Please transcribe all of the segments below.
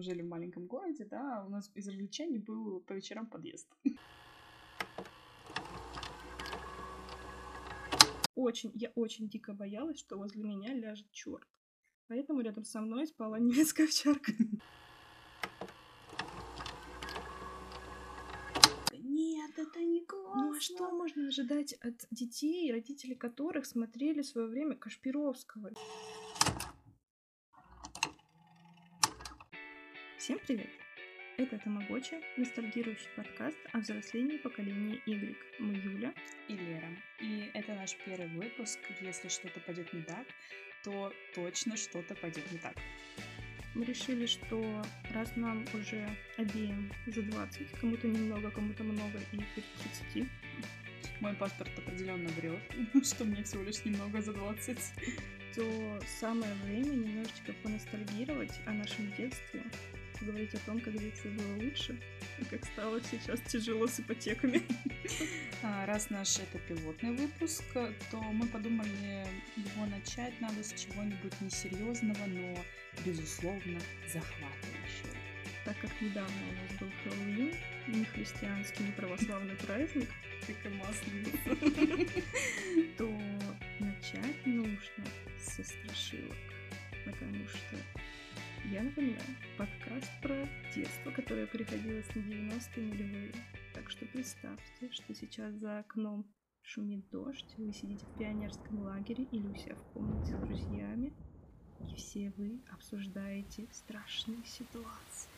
мы жили в маленьком городе, да, у нас из развлечений был по вечерам подъезд. Очень, я очень дико боялась, что возле меня ляжет черт. Поэтому рядом со мной спала немецкая овчарка. Нет, это не классно. Ну а что можно ожидать от детей, родители которых смотрели в свое время Кашпировского? Всем привет! Это Тамагочи, ностальгирующий подкаст о взрослении поколения Y. Мы Юля и Лера. И это наш первый выпуск. Если что-то пойдет не так, то точно что-то пойдет не так. Мы решили, что раз нам уже обеим за 20, кому-то немного, кому-то много и перед 30, мой паспорт определенно врет, что мне всего лишь немного за 20, то самое время немножечко поностальгировать о нашем детстве, поговорить о том, как детство было лучше и как стало сейчас тяжело с ипотеками. А, раз наш это пилотный выпуск, то мы подумали его начать надо с чего-нибудь несерьезного, но, безусловно, захватывающего. Так как недавно у нас был Хэллоуин, не христианский, не православный праздник, и масленица, то начать нужно со страшилок, потому что я напоминаю, подкаст про детство, которое приходилось на 90-е нулевые. Так что представьте, что сейчас за окном шумит дождь, вы сидите в пионерском лагере или у себя в комнате с друзьями, и все вы обсуждаете страшные ситуации.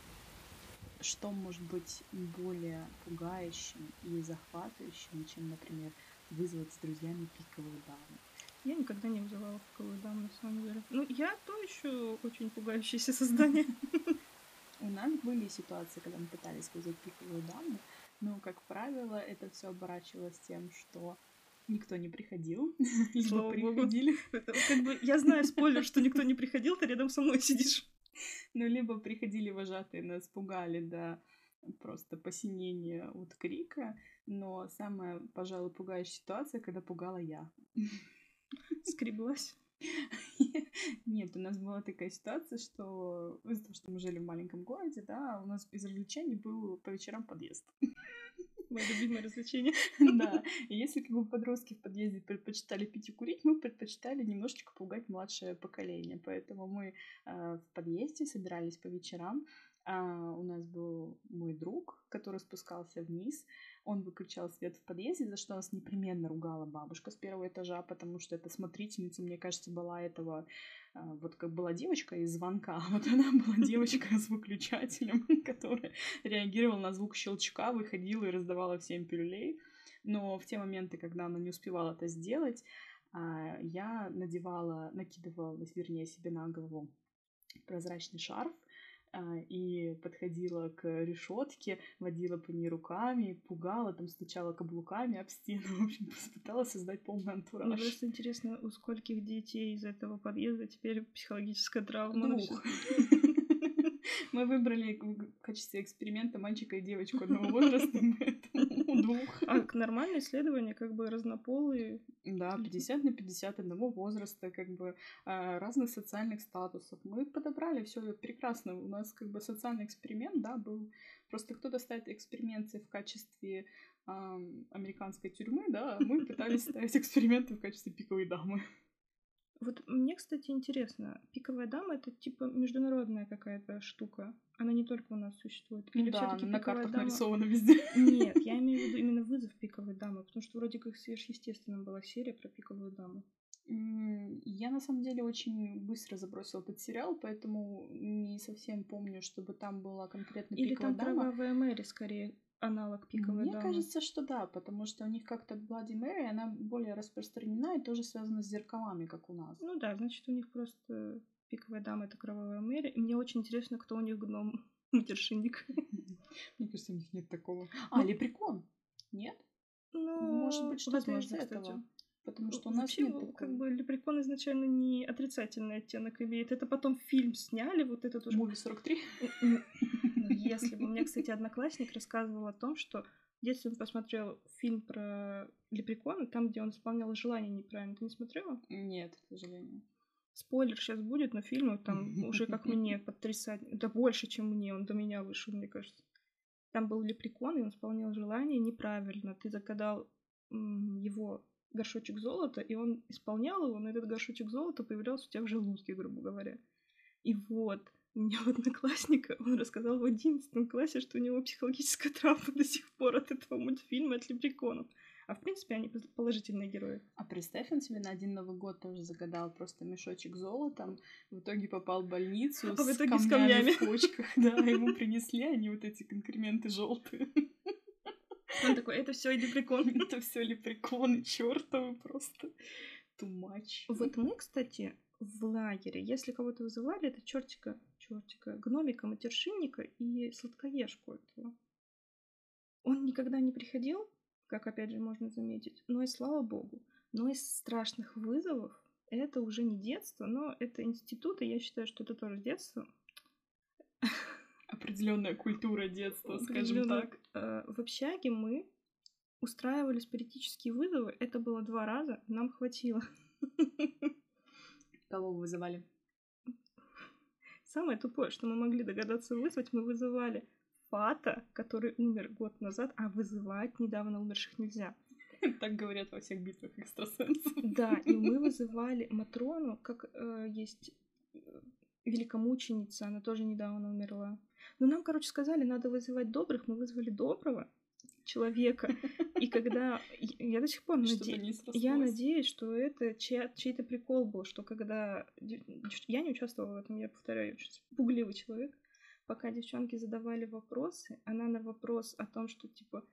Что может быть более пугающим и захватывающим, чем, например, вызвать с друзьями пиковую даму? Я никогда не вызывала пиковую даму, на самом деле. Ну, я то еще очень пугающееся создание. У нас были ситуации, когда мы пытались вызвать пиковую даму, но, как правило, это все оборачивалось тем, что никто не приходил, либо приходили. Это, как бы, я знаю спойлер, что никто не приходил, ты рядом со мной сидишь. Ну, либо приходили вожатые, нас пугали до просто посинения от крика, но самая, пожалуй, пугающая ситуация, когда пугала я. Скреблась. Нет, у нас была такая ситуация, что из-за того, что мы жили в маленьком городе, да, у нас из развлечений был по вечерам подъезд. Мое любимое развлечение. Да. И если как бы подростки в подъезде предпочитали пить и курить, мы предпочитали немножечко пугать младшее поколение. Поэтому мы э, в подъезде собирались по вечерам. А у нас был мой друг, который спускался вниз, он выключал свет в подъезде, за что нас непременно ругала бабушка с первого этажа, потому что эта смотрительница, мне кажется, была этого, а, вот как была девочка из звонка, вот она была девочка с выключателем, которая реагировала на звук щелчка, выходила и раздавала всем пилюлей. Но в те моменты, когда она не успевала это сделать, а, я надевала, накидывала, вернее, себе на голову прозрачный шарф, и подходила к решетке, водила по ней руками, пугала, там стучала каблуками об стену, в общем, пыталась создать полный антураж. Мне просто интересно, у скольких детей из этого подъезда теперь психологическая травма? Двух. Мы выбрали в качестве эксперимента мальчика и девочку одного возраста, поэтому двух. А нормальное исследование, как бы разнополые. Да, 50 на 50 одного возраста, как бы а, разных социальных статусов. Мы подобрали все прекрасно. У нас как бы социальный эксперимент, да, был. Просто кто-то ставит эксперименты в качестве американской тюрьмы, да, а мы пытались ставить эксперименты в качестве пиковой дамы. Вот мне, кстати, интересно, пиковая дама это типа международная какая-то штука. Она не только у нас существует. Или да, все-таки на картах дама... нарисована везде. Нет, я имею в виду именно вызов пиковой дамы, потому что вроде как сверхъестественным была серия про пиковую даму. Я на самом деле очень быстро забросила этот сериал, поэтому не совсем помню, чтобы там была конкретно Или пиковая там дама. кровавая Мэри скорее аналог пиковой Мне дамы. кажется, что да, потому что у них как-то Bloody Mary, она более распространена и тоже связана с зеркалами, как у нас. Ну да, значит, у них просто пиковая дама — это кровавая Мэри. И мне очень интересно, кто у них гном матершинник. Мне кажется, у них нет такого. А, ну, лепрекон? Нет? Ну, может быть, что-то из этого. Потому что у нас Вообще, нет такого. как бы лепрекон изначально не отрицательный оттенок имеет. Это потом фильм сняли, вот этот уже. Муви 43? Если бы. Меня, кстати, одноклассник рассказывал о том, что если он посмотрел фильм про лепрекона, там, где он исполнял желание неправильно, ты не смотрела? Нет, к сожалению. Спойлер сейчас будет, но фильму там уже как мне потрясать. Да больше, чем мне. Он до меня вышел, мне кажется. Там был лепрекон, и он исполнял желание неправильно. Ты загадал его горшочек золота, и он исполнял его, но этот горшочек золота появлялся у тебя в желудке, грубо говоря. И вот, у меня в одноклассника, он рассказал в одиннадцатом классе, что у него психологическая травма до сих пор от этого мультфильма, от лепреконов. А в принципе они положительные герои. А представь, он себе на один Новый год тоже загадал просто мешочек золотом, в итоге попал в больницу а с, в итоге камнями с камнями в почках. Да, ему принесли они вот эти конкременты желтые. Он такой, это все лепрекон. Это все лепреконы, чертовы просто. Much. Вот мы, кстати, в лагере, если кого-то вызывали, это чертика, чертика, гномика, матершинника и сладкоежку этого. Он никогда не приходил, как опять же можно заметить, но и слава богу. Но из страшных вызовов это уже не детство, но это институт, и я считаю, что это тоже детство. Определенная культура детства, скажем так. Э, в общаге мы устраивали спиритические вызовы. Это было два раза, нам хватило. Кого вы вызывали? Самое тупое, что мы могли догадаться вызвать, мы вызывали Фата, который умер год назад, а вызывать недавно умерших нельзя. Так говорят во всех битвах экстрасенсов. Да, и мы вызывали Матрону, как э, есть э, великомученица, она тоже недавно умерла. Ну, нам, короче, сказали, надо вызывать добрых, мы вызвали доброго человека. И когда... Я до сих пор надеюсь... Я надеюсь, что это чей-то прикол был, что когда... Я не участвовала в этом, я повторяю, пугливый человек. Пока девчонки задавали вопросы, она на вопрос о том, что, типа,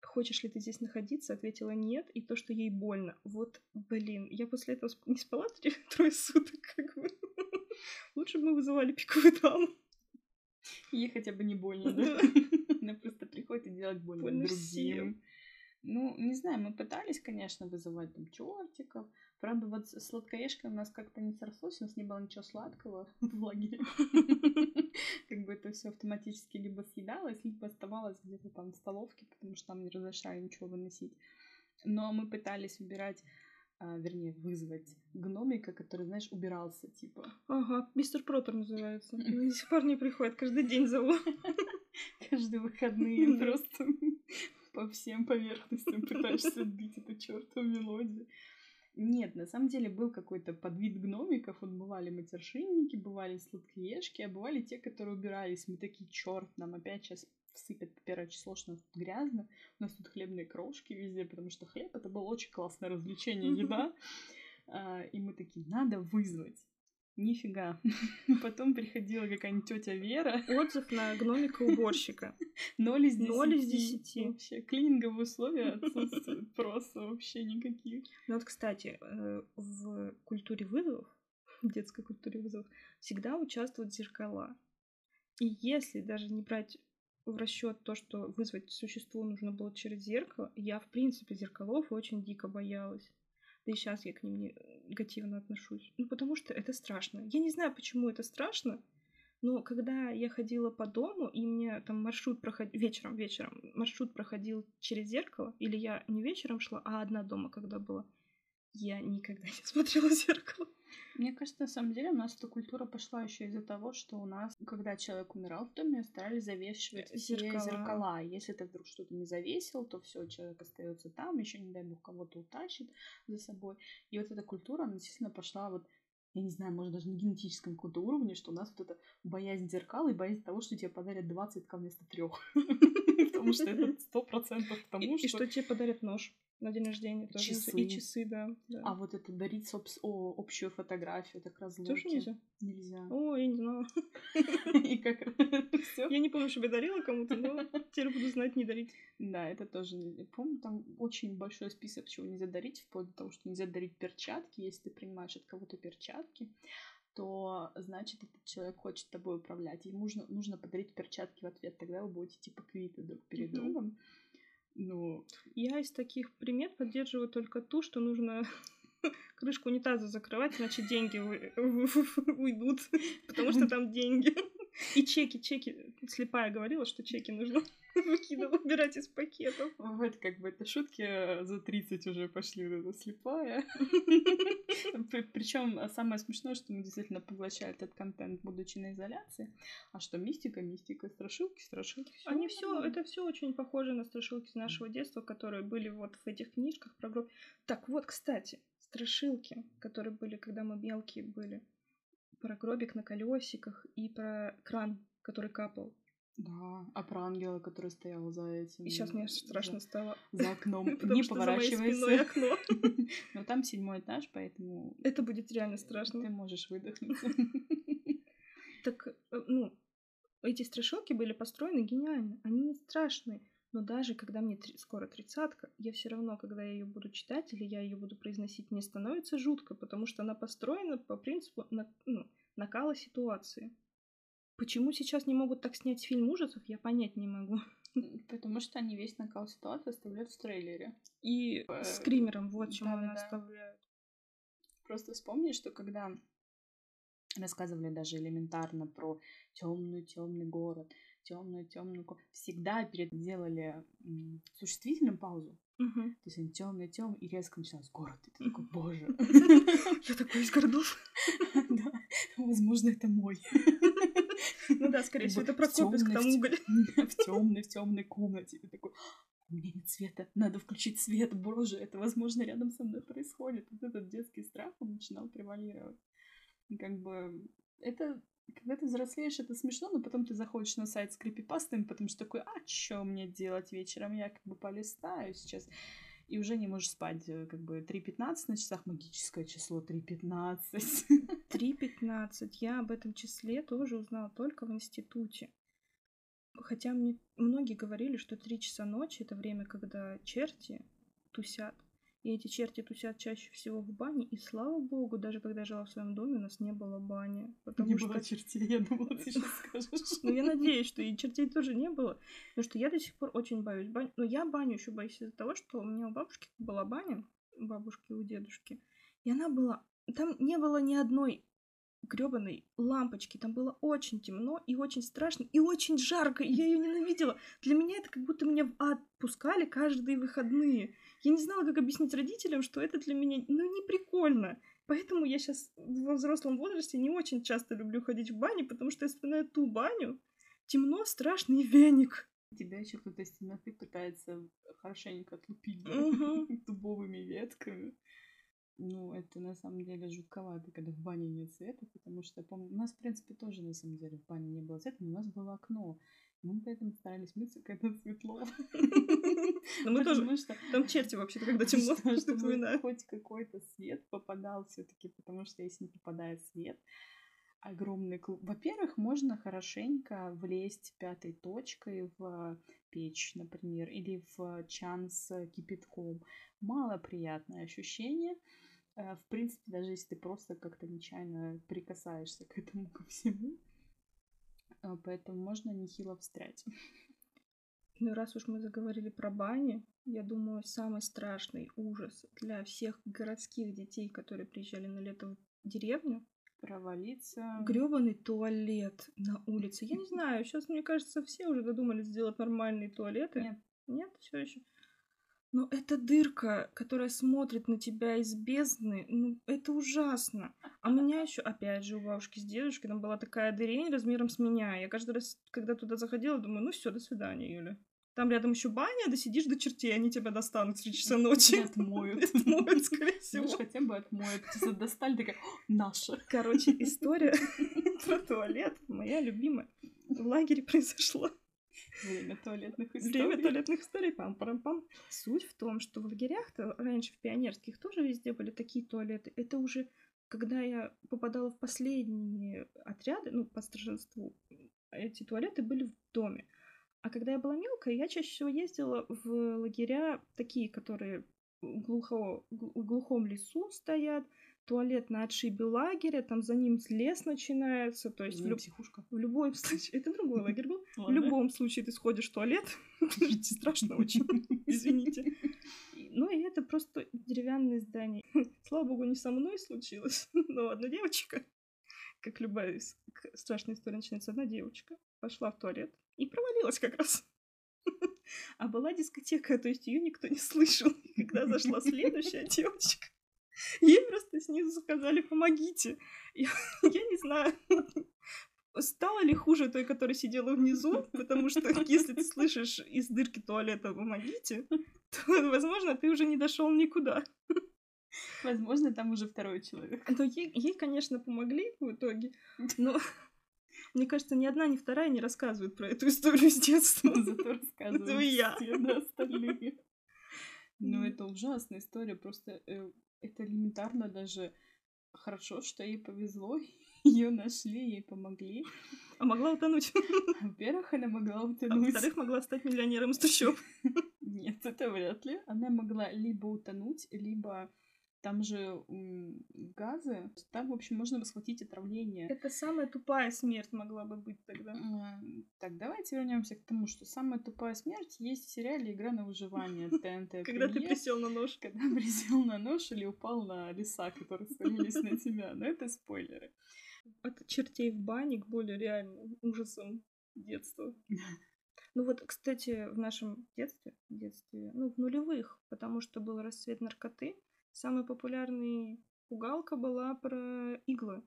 хочешь ли ты здесь находиться, ответила нет, и то, что ей больно. Вот, блин, я после этого не спала трое суток, как бы. Лучше бы мы вызывали пиковую даму. Ей хотя бы не больно, да? Она просто приходит и делает больно, другим. Ну, не знаю, мы пытались, конечно, вызывать там чертиков. Правда, вот с сладкоежкой у нас как-то не срослось, у нас не было ничего сладкого в лагере. Как бы это все автоматически либо съедалось, либо оставалось где-то там в столовке, потому что там не разрешали ничего выносить. Но мы пытались выбирать а, вернее, вызвать гномика, который, знаешь, убирался, типа. Ага, мистер Протер называется. До сих пор не приходит, каждый день зову. Каждые выходные просто по всем поверхностям пытаешься отбить эту чертову мелодию. Нет, на самом деле был какой-то подвид гномиков. Вот бывали матершинники, бывали сладкоежки, а бывали те, которые убирались. Мы такие, черт, нам опять сейчас всыпят по первое число, что у нас тут грязно. У нас тут хлебные крошки везде, потому что хлеб это было очень классное развлечение, еда. А, и мы такие, надо вызвать. Нифига. Потом приходила какая-нибудь тетя Вера. Отзыв на гномика-уборщика. Ноль из десяти. Ноль из десяти. Вообще, клининговые условия отсутствуют просто вообще никаких. Ну вот, кстати, э, в культуре вызовов, в детской культуре вызовов, всегда участвуют зеркала. И если даже не брать в расчет то, что вызвать существо нужно было через зеркало, я, в принципе, зеркалов очень дико боялась. Да и сейчас я к ним негативно отношусь. Ну, потому что это страшно. Я не знаю, почему это страшно, но когда я ходила по дому, и мне там маршрут проходил... Вечером, вечером маршрут проходил через зеркало, или я не вечером шла, а одна дома когда была, я никогда не смотрела в зеркало. Мне кажется, на самом деле у нас эта культура пошла еще из-за того, что у нас, когда человек умирал в доме, старались завешивать все зеркала. зеркала. Если ты вдруг что-то не завесил, то все, человек остается там, еще не дай бог кого-то утащит за собой. И вот эта культура, она действительно пошла вот я не знаю, может, даже на генетическом каком-то уровне, что у нас вот эта боязнь зеркал и боязнь того, что тебе подарят 20 вместо трех. Потому что это сто процентов тому, что... И что тебе подарят нож на день рождения тоже. Часы. И часы, да. да. А вот это дарить собс- о, общую фотографию, так разлуки. Тоже нельзя? Нельзя. О, я не знала. И как. Я не помню, чтобы я дарила кому-то, но теперь буду знать, не дарить. Да, это тоже нельзя. Помню, там очень большой список, чего нельзя дарить, вплоть до того, что нельзя дарить перчатки, если ты принимаешь от кого-то перчатки то значит этот человек хочет тобой управлять. Ему нужно, нужно подарить перчатки в ответ, тогда вы будете типа квиты друг перед другом. Ну, я из таких примет поддерживаю только ту, что нужно крышку унитаза закрывать, иначе деньги уйдут, потому что там деньги. И чеки, чеки. Слепая говорила, что чеки нужно выкидывать, убирать из пакетов. Вот как бы это шутки э, за 30 уже пошли, вот эта слепая. Причем самое смешное, что мы действительно поглощали этот контент, будучи на изоляции. А что мистика, мистика, страшилки, страшилки. Они все, это все очень похоже на страшилки нашего детства, которые были вот в этих книжках про гроб. Так вот, кстати, страшилки, которые были, когда мы мелкие были, про гробик на колесиках и про кран, который капал. Да, а про ангела, который стоял за этим. И сейчас мне за- страшно стало. За окном. Потому Не что за моей поворачивайся. окно. Но там седьмой этаж, поэтому Это будет реально ты страшно. можешь выдохнуть. Так, э, ну, эти страшилки были построены гениально. Они не страшные. Но даже когда мне три- скоро тридцатка, я все равно, когда я ее буду читать или я ее буду произносить, мне становится жутко, потому что она построена по принципу на- ну, накала ситуации. Почему сейчас не могут так снять фильм ужасов, я понять не могу. Потому что они весь накал ситуации оставляют в трейлере. И Э, с Кримером вот чему она да-да-да. оставляют. Просто вспомни, что когда рассказывали даже элементарно про темный темный город, темную темную всегда перед делали м, существительным паузу. Мгм. То есть они темный темный и резко начинался город. И ты такой, боже. Я такой из городов. Да, возможно, это мой. Ну да, скорее всего, это Прокопьевск, там уголь. В темной, в темной комнате. Ты такой, у меня нет света, надо включить свет, боже, это, возможно, рядом со мной происходит. Вот этот детский страх, он начинал превалировать. Как бы это, когда ты взрослеешь, это смешно, но потом ты заходишь на сайт с крипипастами, потому что такой, а что мне делать вечером? Я как бы полистаю сейчас. И уже не можешь спать. э, Как бы 3.15 на часах магическое число 3.15. 3.15. Я об этом числе тоже узнала только в институте. Хотя мне многие говорили, что 3 часа ночи это время, когда черти тусят. И эти черти тусят чаще всего в бане. И слава богу, даже когда я жила в своем доме, у нас не было бани. Потому Не что... было чертей, я думала, ты сейчас скажешь. Ну, я надеюсь, что и чертей тоже не было. Потому что я до сих пор очень боюсь бань. Но я баню еще боюсь из-за того, что у меня у бабушки была баня, у бабушки и у дедушки. И она была... Там не было ни одной гребаной лампочки. Там было очень темно и очень страшно, и очень жарко, и я ее ненавидела. Для меня это как будто меня в ад пускали каждые выходные. Я не знала, как объяснить родителям, что это для меня, ну, не прикольно. Поэтому я сейчас во взрослом возрасте не очень часто люблю ходить в бане, потому что я вспоминаю ту баню. Темно, страшно и веник. Тебя еще кто-то из темноты пытается хорошенько отлупить Мгм. дубовыми ветками. Ну, это на самом деле жутковато, когда в бане нет света, потому что, помню, у нас, в принципе, тоже, на самом деле, в бане не было света, но у нас было окно. Мы поэтому старались мыться, когда светло. Но мы тоже... Там черти вообще-то, когда темно, что- хоть какой-то свет попадал все-таки, потому что если не попадает свет, огромный клуб. Во-первых, можно хорошенько влезть пятой точкой в печь, например, или в чан с кипятком. Малоприятное ощущение. Э, В принципе, даже если ты просто как-то нечаянно прикасаешься к этому ко всему. Э, Поэтому можно нехило встрять. Ну, раз уж мы заговорили про бани, я думаю, самый страшный ужас для всех городских детей, которые приезжали на лето в деревню, Провалиться. грёбаный туалет на улице. Я не знаю, сейчас, мне кажется, все уже додумались сделать нормальные туалеты. Нет. Нет, все еще. Но эта дырка, которая смотрит на тебя из бездны, ну, это ужасно. А у меня еще, опять же, у бабушки с дедушкой там была такая дырень размером с меня. Я каждый раз, когда туда заходила, думаю, ну все, до свидания, Юля. Там рядом еще баня, да сидишь до чертей, они тебя достанут в 3 часа ночи. Отмоют. Отмоют, скорее Знаешь, всего. хотя бы отмоют. Ты достали, такая, «О, наша. Короче, история про туалет, моя любимая, в лагере произошла. Время туалетных Время историй. туалетных историй, пам пам пам Суть в том, что в лагерях-то раньше в пионерских тоже везде были такие туалеты. Это уже когда я попадала в последние отряды, ну, по старшинству, эти туалеты были в доме. А когда я была мелкая, я чаще всего ездила в лагеря такие, которые глухо, гл- в глухом лесу стоят, туалет на отшибе лагеря, там за ним лес начинается, то есть в, люб- психушка. в любом случае... Это другой лагерь был. В любом случае ты сходишь в туалет, страшно очень, извините. Ну и это просто деревянное здание. Слава богу, не со мной случилось, но одна девочка как любая страшная история начинается, одна девочка пошла в туалет и провалилась как раз. А была дискотека, то есть ее никто не слышал. Когда зашла следующая девочка, ей просто снизу сказали «помогите». Я, я не знаю, стало ли хуже той, которая сидела внизу, потому что если ты слышишь из дырки туалета «помогите», то, возможно, ты уже не дошел никуда. Возможно, там уже второй человек. Но ей, ей, конечно, помогли в итоге, но мне кажется, ни одна, ни вторая не рассказывает про эту историю с детства. Зато рассказывают все да, остальные. Ну, это ужасная история, просто э, это элементарно даже хорошо, что ей повезло, ее нашли, ей помогли. А могла утонуть. Во-первых, она могла а утонуть. А во-вторых, могла стать миллионером из трущоб. Нет, это вряд ли. Она могла либо утонуть, либо там же газы, там, в общем, можно схватить отравление. Это самая тупая смерть могла бы быть тогда. Так, давайте вернемся к тому, что самая тупая смерть есть в сериале «Игра на выживание» ТНТ. Когда ты присел на нож. Когда присел на нож или упал на леса, которые свалились на тебя. Но это спойлеры. От чертей в бане к более реальным ужасам детства. Ну вот, кстати, в нашем детстве, детстве, ну, в нулевых, потому что был расцвет наркоты, Самая популярная пугалка была про иглы.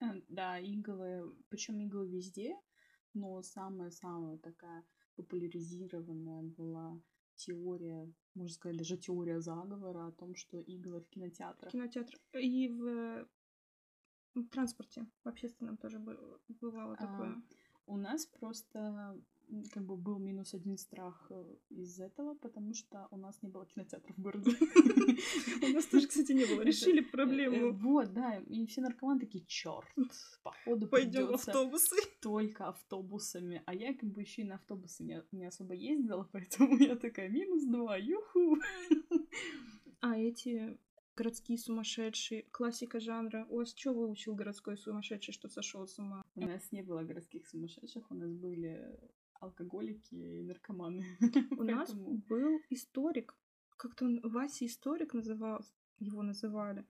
А, да, иглы, причем иглы везде, но самая-самая такая популяризированная была теория, можно сказать, даже теория заговора о том, что иглы в кинотеатрах. Кинотеатр. И в, в транспорте, в общественном тоже бывало а, такое. А, у нас просто как бы был минус один страх э, из этого, потому что у нас не было кинотеатров в городе. У нас тоже, кстати, не было. Решили э, проблему. Вот, да. И все наркоманы такие, черт, походу пойдем автобусы. Только автобусами. А я как бы еще и на автобусы не особо ездила, поэтому я такая, минус два, юху. А эти городские сумасшедшие, классика жанра. У вас что выучил городской сумасшедший, что сошел с ума? У нас не было городских сумасшедших, у нас были алкоголики и наркоманы. У нас был историк. Как-то он Вася историк назывался, его называли.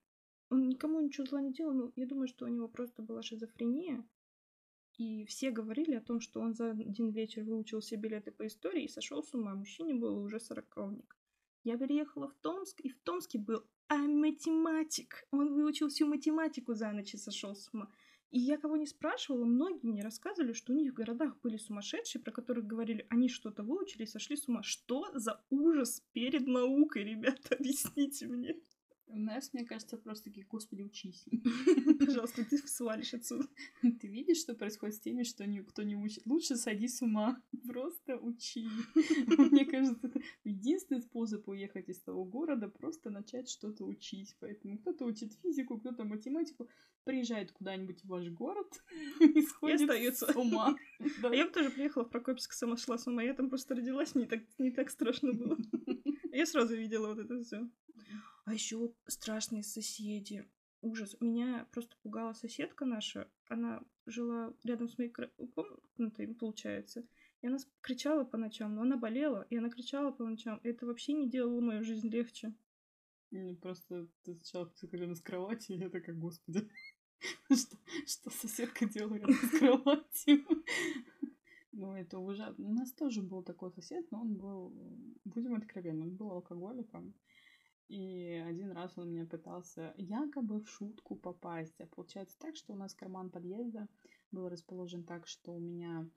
Он никому ничего зла не делал, но я думаю, что у него просто была шизофрения. И все говорили о том, что он за один вечер выучил все билеты по истории и сошел с ума. Мужчине был уже сороковник. Я переехала в Томск, и в Томске был а математик. Он выучил всю математику за ночь и сошел с ума. И я кого не спрашивала, многие мне рассказывали, что у них в городах были сумасшедшие, про которых говорили, они что-то выучили и сошли с ума. Что за ужас перед наукой, ребята, объясните мне. У нас, мне кажется, просто такие, господи, учись. Пожалуйста, ты свалишь отсюда. Ты видишь, что происходит с теми, что никто не учит? Лучше сойди с ума. Просто учи. Мне кажется, это единственный способ уехать из того города, просто начать что-то учить. Поэтому кто-то учит физику, кто-то математику, приезжает куда-нибудь в ваш город и сходит с ума. А я бы тоже приехала в Прокопьевск, сама шла с ума. Я там просто родилась, не так, не так страшно было. Я сразу видела вот это все. А еще страшные соседи. Ужас. Меня просто пугала соседка наша. Она жила рядом с моей комнатой, получается. И она кричала по ночам, но она болела, и она кричала по ночам. И это вообще не делало мою жизнь легче. Мне просто ты сначала рядом с кроватью, и я такая, господи, что, что соседка делает с кроватью? Ну, это уже... У нас тоже был такой сосед, но он был, будем откровенны, он был алкоголиком. И один раз он меня пытался якобы в шутку попасть. А получается так, что у нас карман подъезда был расположен так, что у меня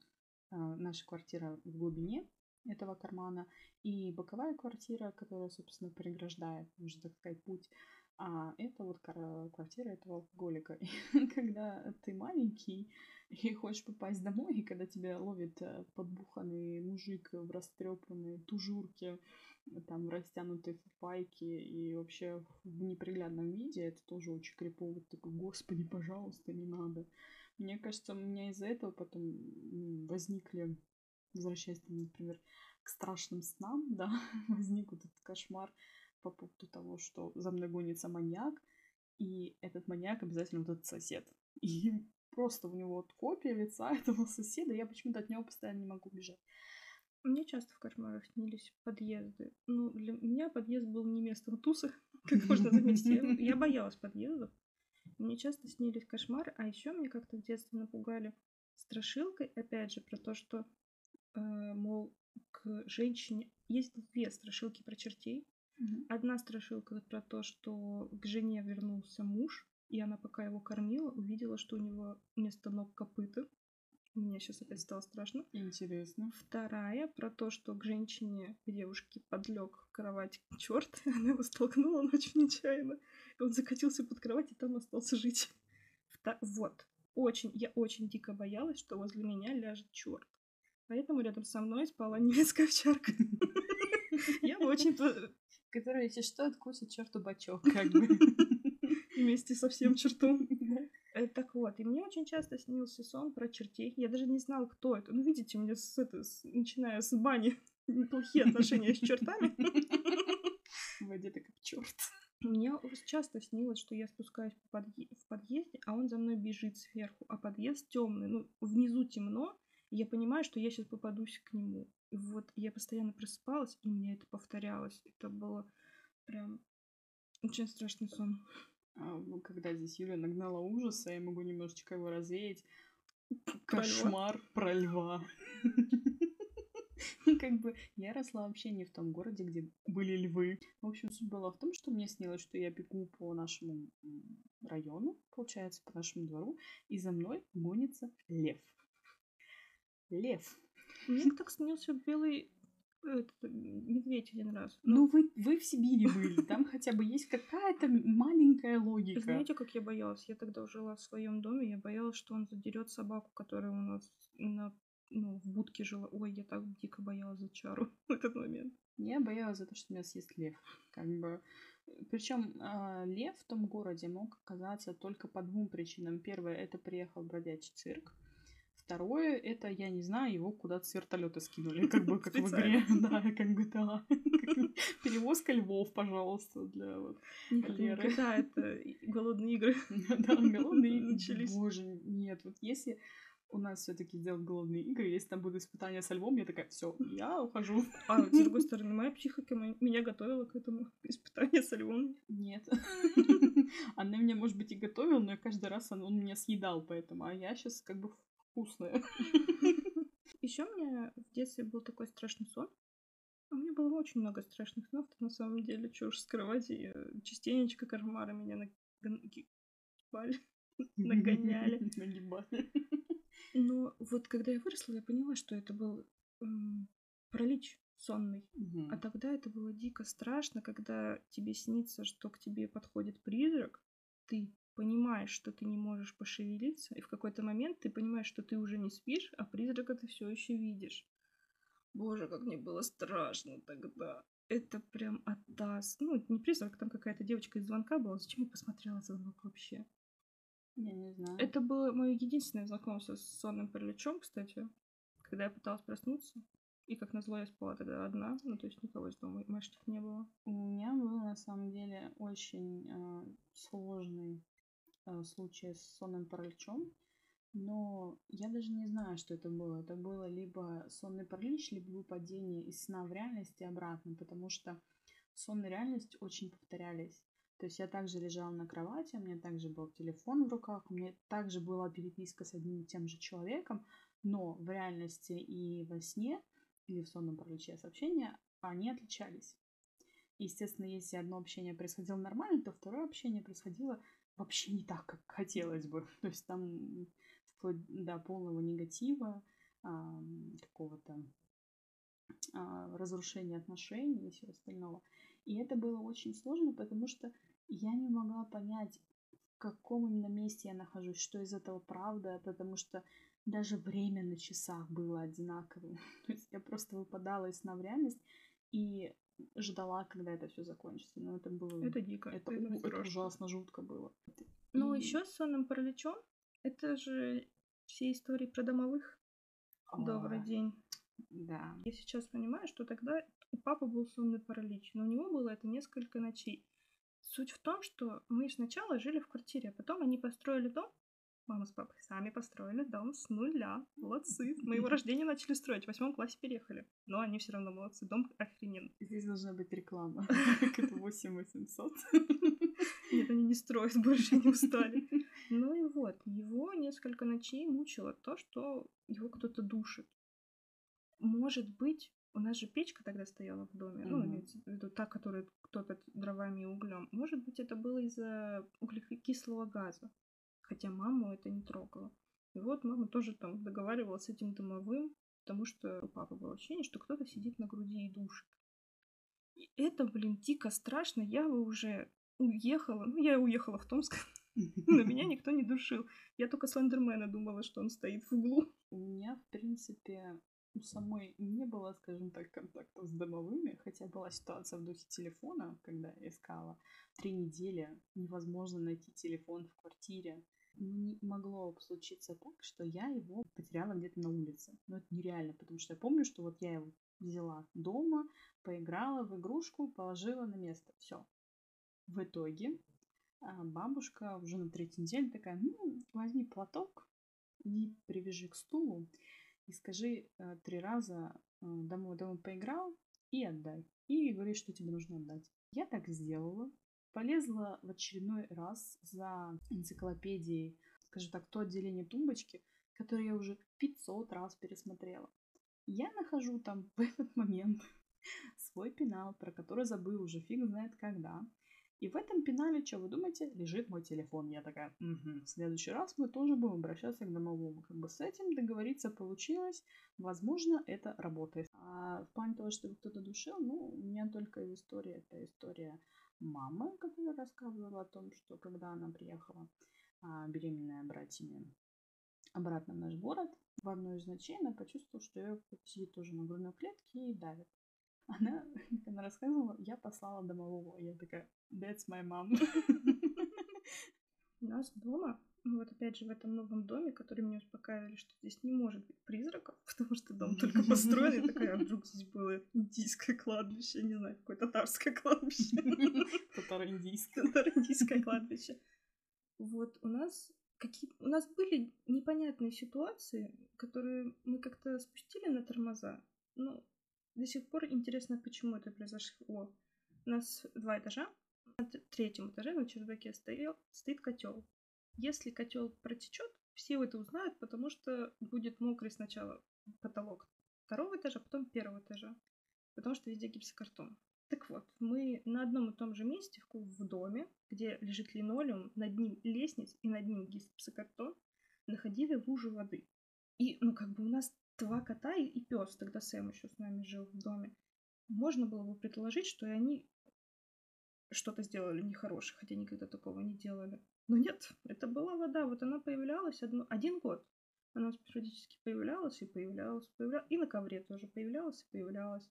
э, наша квартира в глубине этого кармана и боковая квартира, которая, собственно, преграждает, можно так сказать, путь. А это вот квартира этого алкоголика. И когда ты маленький и хочешь попасть домой, и когда тебя ловит э, подбуханный мужик в растрепанной тужурке, там в растянутой файке и вообще в неприглядном виде, это тоже очень крипово. Такой, господи, пожалуйста, не надо. Мне кажется, у меня из-за этого потом возникли, возвращаясь, например, к страшным снам, да, возник вот этот кошмар по поводу того, что за мной гонится маньяк, и этот маньяк обязательно вот этот сосед. И просто у него вот копия лица этого соседа, я почему-то от него постоянно не могу бежать. Мне часто в кошмарах снились подъезды. Ну, для меня подъезд был не местом тусы, как можно заметить. Я, я боялась подъездов. Мне часто снились кошмары, а еще мне как-то в детстве напугали страшилкой, опять же, про то, что, э, мол, к женщине... Есть две страшилки про чертей. Одна страшилка про то, что к жене вернулся муж, и она пока его кормила, увидела, что у него вместо ног копыта. Мне сейчас опять стало страшно. Интересно. Вторая про то, что к женщине, к девушке подлег кровать черт, и она его столкнула ночью нечаянно. И он закатился под кровать и там остался жить. Вта- Вот. Очень, я очень дико боялась, что возле меня ляжет черт. Поэтому рядом со мной спала немецкая овчарка. Я очень Который, если что, откусит черту бачок, как бы. вместе со всем чертом. Э, Так вот, и мне очень часто снился сон про чертей. Я даже не знала, кто это. Ну, видите, у меня с, это, с- начиная с бани неплохие отношения с чертами. В воде как черт. Мне часто снилось, что я спускаюсь по подъе- в подъезде, а он за мной бежит сверху, а подъезд темный, ну, внизу темно, и я понимаю, что я сейчас попадусь к нему. И вот я постоянно просыпалась, и мне это повторялось. Это было прям очень страшный сон. А, ну, когда здесь Юля нагнала ужаса, я могу немножечко его развеять. Кошмар про льва. Ну, Как бы я росла вообще не в том городе, где были львы. В общем, суть была в том, что мне снилось, что я бегу по нашему району, получается, по нашему двору, и за мной гонится лев. Лев. Мне так снился белый этот, медведь один раз. Ну, вы, вы в Сибири были, там хотя бы есть какая-то маленькая логика. Знаете, как я боялась? Я тогда жила в своем доме, я боялась, что он задерет собаку, которая у нас на, ну, в будке жила. Ой, я так дико боялась за чару в этот момент. Я боялась за то, что меня съест лев. Как бы. Причем лев в том городе мог оказаться только по двум причинам. Первое, это приехал бродячий цирк. Второе, это, я не знаю, его куда-то с вертолета скинули, как бы как в игре. Да, как бы да. Перевозка львов, пожалуйста, для вот. Леры. GTA, это голодные игры. Да, голодные Начались. Боже, нет, вот если у нас все-таки делать голодные игры, если там будут испытания со львом, я такая, все, я ухожу. А с другой стороны, моя психика меня готовила к этому испытанию со львом. Нет. Она меня, может быть, и готовила, но каждый раз он, он меня съедал, поэтому. А я сейчас как бы вкусная. Еще у меня в детстве был такой страшный сон. У меня было очень много страшных снов, на самом деле, уж скрывать, и э, частенечко кошмары меня нагибали. Нагоняли. Нагибали. Но вот когда я выросла, я поняла, что это был паралич сонный. А тогда это было дико страшно, когда тебе снится, что к тебе подходит призрак, ты понимаешь, что ты не можешь пошевелиться, и в какой-то момент ты понимаешь, что ты уже не спишь, а призрака ты все еще видишь. Боже, как мне было страшно тогда. Это прям атас. Ну, не призрак, там какая-то девочка из звонка была. Зачем я посмотрела звонок вообще? Я не знаю. Это было мое единственное знакомство с сонным параличом, кстати, когда я пыталась проснуться. И как назло я спала тогда одна, ну то есть никого из дома мальчиков не было. У меня был на самом деле очень э, сложный э, случай с сонным параличом, но я даже не знаю, что это было. Это было либо сонный паралич, либо выпадение из сна в реальность и обратно, потому что сон и реальность очень повторялись. То есть я также лежала на кровати, у меня также был телефон в руках, у меня также была переписка с одним и тем же человеком, но в реальности и во сне, или в сонном параличе сообщения, они отличались. Естественно, если одно общение происходило нормально, то второе общение происходило вообще не так, как хотелось бы. То есть там вплоть до полного негатива, какого-то а, разрушения отношений и всего остального. И это было очень сложно, потому что я не могла понять, в каком именно месте я нахожусь, что из этого правда, потому что даже время на часах было одинаковым. То есть я просто выпадала из сна в реальность и ждала, когда это все закончится. Но это было... Это дико. это, это у- это страшно. ужасно жутко было. Ну, И- еще с сонным параличом, это же все истории про домовых. Добрый Ой, день. Да. Я сейчас понимаю, что тогда у папы был сонный паралич, но у него было это несколько ночей. Суть в том, что мы сначала жили в квартире, а потом они построили дом, Мама с папой сами построили дом с нуля. Молодцы. Мы его рождение начали строить. В восьмом классе переехали. Но они все равно молодцы. Дом охрененный. Здесь должна быть реклама. Это 8800. Нет, они не строят больше, не устали. Ну и вот, его несколько ночей мучило то, что его кто-то душит. Может быть, у нас же печка тогда стояла в доме, mm-hmm. ну, имеется в виду та, которая топят дровами и углем. Может быть, это было из-за углекислого газа хотя маму это не трогало. И вот мама тоже там договаривалась с этим домовым, потому что у папы было ощущение, что кто-то сидит на груди и душит. И это, блин, дико страшно. Я бы уже уехала. Ну, я уехала в Томск. Но меня никто не душил. Я только Слендермена думала, что он стоит в углу. У меня, в принципе, у самой не было, скажем так, контактов с домовыми, хотя была ситуация в духе телефона, когда я искала. Три недели невозможно найти телефон в квартире не могло случиться так, что я его потеряла где-то на улице. Но это нереально, потому что я помню, что вот я его взяла дома, поиграла в игрушку, положила на место. Все. В итоге а, бабушка уже на третий день такая, ну, возьми платок и привяжи к стулу и скажи э, три раза э, домой, домой поиграл и отдай. И говори, что тебе нужно отдать. Я так сделала полезла в очередной раз за энциклопедией, скажем так, то отделение тумбочки, которое я уже 500 раз пересмотрела. Я нахожу там в этот момент свой пенал, про который забыл уже фиг знает когда. И в этом пенале, что вы думаете, лежит мой телефон. Я такая, угу, в следующий раз мы тоже будем обращаться к домовому. Как бы с этим договориться получилось. Возможно, это работает. А в плане того, чтобы кто-то душил, ну, у меня только история, это история мамы, которая рассказывала о том, что когда она приехала а, беременная братьями обратно в наш город, в одной из ночей она почувствовала, что ее сидит тоже на грудной клетке и давит. Она, она рассказывала, я послала домового. Я такая, that's my mom. У нас дома вот опять же в этом новом доме, который меня успокаивали, что здесь не может быть призраков, потому что дом только построен. Я такая, а вдруг здесь было индийское кладбище, не знаю, какое татарское кладбище. Татаро-индийское. Татаро-индийское кладбище. Вот у нас какие у нас были непонятные ситуации, которые мы как-то спустили на тормоза. Ну, до сих пор интересно, почему это произошло. У нас два этажа. На третьем этаже на чердаке стоял, стоит котел. Если котел протечет, все это узнают, потому что будет мокрый сначала потолок второго этажа, потом первого этажа, потому что везде гипсокартон. Так вот, мы на одном и том же месте в доме, где лежит линолеум, над ним лестница и над ним гипсокартон, находили лужи воды. И, ну, как бы у нас два кота и, и пес, тогда Сэм еще с нами жил в доме. Можно было бы предположить, что и они что-то сделали нехорошее, хотя никогда такого не делали. Но нет, это была вода. Вот она появлялась одно, один год. Она периодически появлялась и появлялась, появлялась. И на ковре тоже появлялась и появлялась.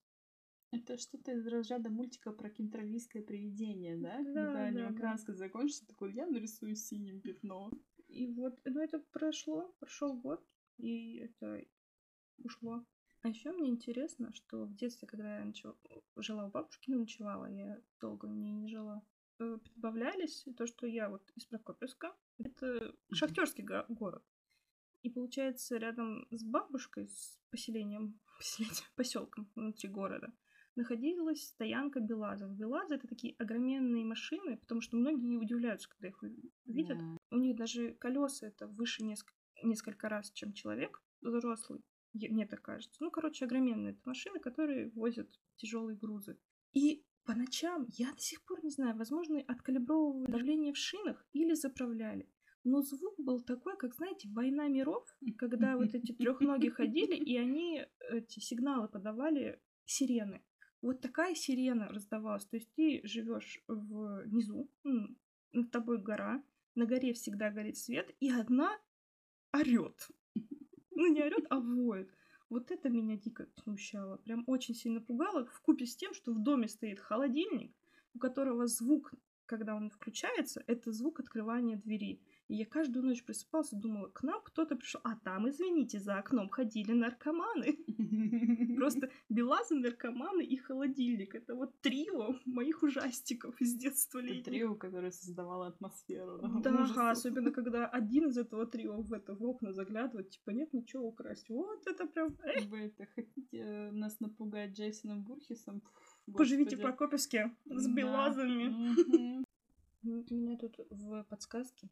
Это что-то из разряда мультика про кентровийское привидение, да? Да, Когда да, аниокраска да. закончится, такой, я нарисую синим пятно. И вот, ну это прошло, прошел год, и это ушло. А еще мне интересно, что в детстве, когда я ночев... жила у бабушки, ну, ночевала, я долго у нее не жила, э, прибавлялись, то, что я вот из Прокопьевска, это шахтерский го- город. И получается, рядом с бабушкой, с поселением, поселением поселком внутри города, находилась стоянка Белазов. Белазы — это такие огроменные машины, потому что многие удивляются, когда их видят. Yeah. У них даже колеса это выше несколько, несколько раз, чем человек взрослый мне так кажется. Ну, короче, огроменные это машины, которые возят тяжелые грузы. И по ночам, я до сих пор не знаю, возможно, откалибровывали давление в шинах или заправляли. Но звук был такой, как, знаете, война миров, когда вот эти трехноги ходили, и они эти сигналы подавали сирены. Вот такая сирена раздавалась. То есть ты живешь внизу, над тобой гора, на горе всегда горит свет, и одна орет. Ну, не орет, а воет. Вот это меня дико смущало. Прям очень сильно пугало. В купе с тем, что в доме стоит холодильник, у которого звук, когда он включается, это звук открывания двери. И я каждую ночь просыпался, думала, к нам кто-то пришел, а там, извините, за окном ходили наркоманы. Просто белазы, наркоманы и холодильник. Это вот трио моих ужастиков из детства Это трио, которое создавало атмосферу. Да, ага, особенно когда один из этого трио в это в окна заглядывает, типа нет ничего украсть. Вот это прям. Вы это хотите нас напугать Джейсоном Бурхисом? Поживите по Прокопьевске с белазами. У меня тут в подсказке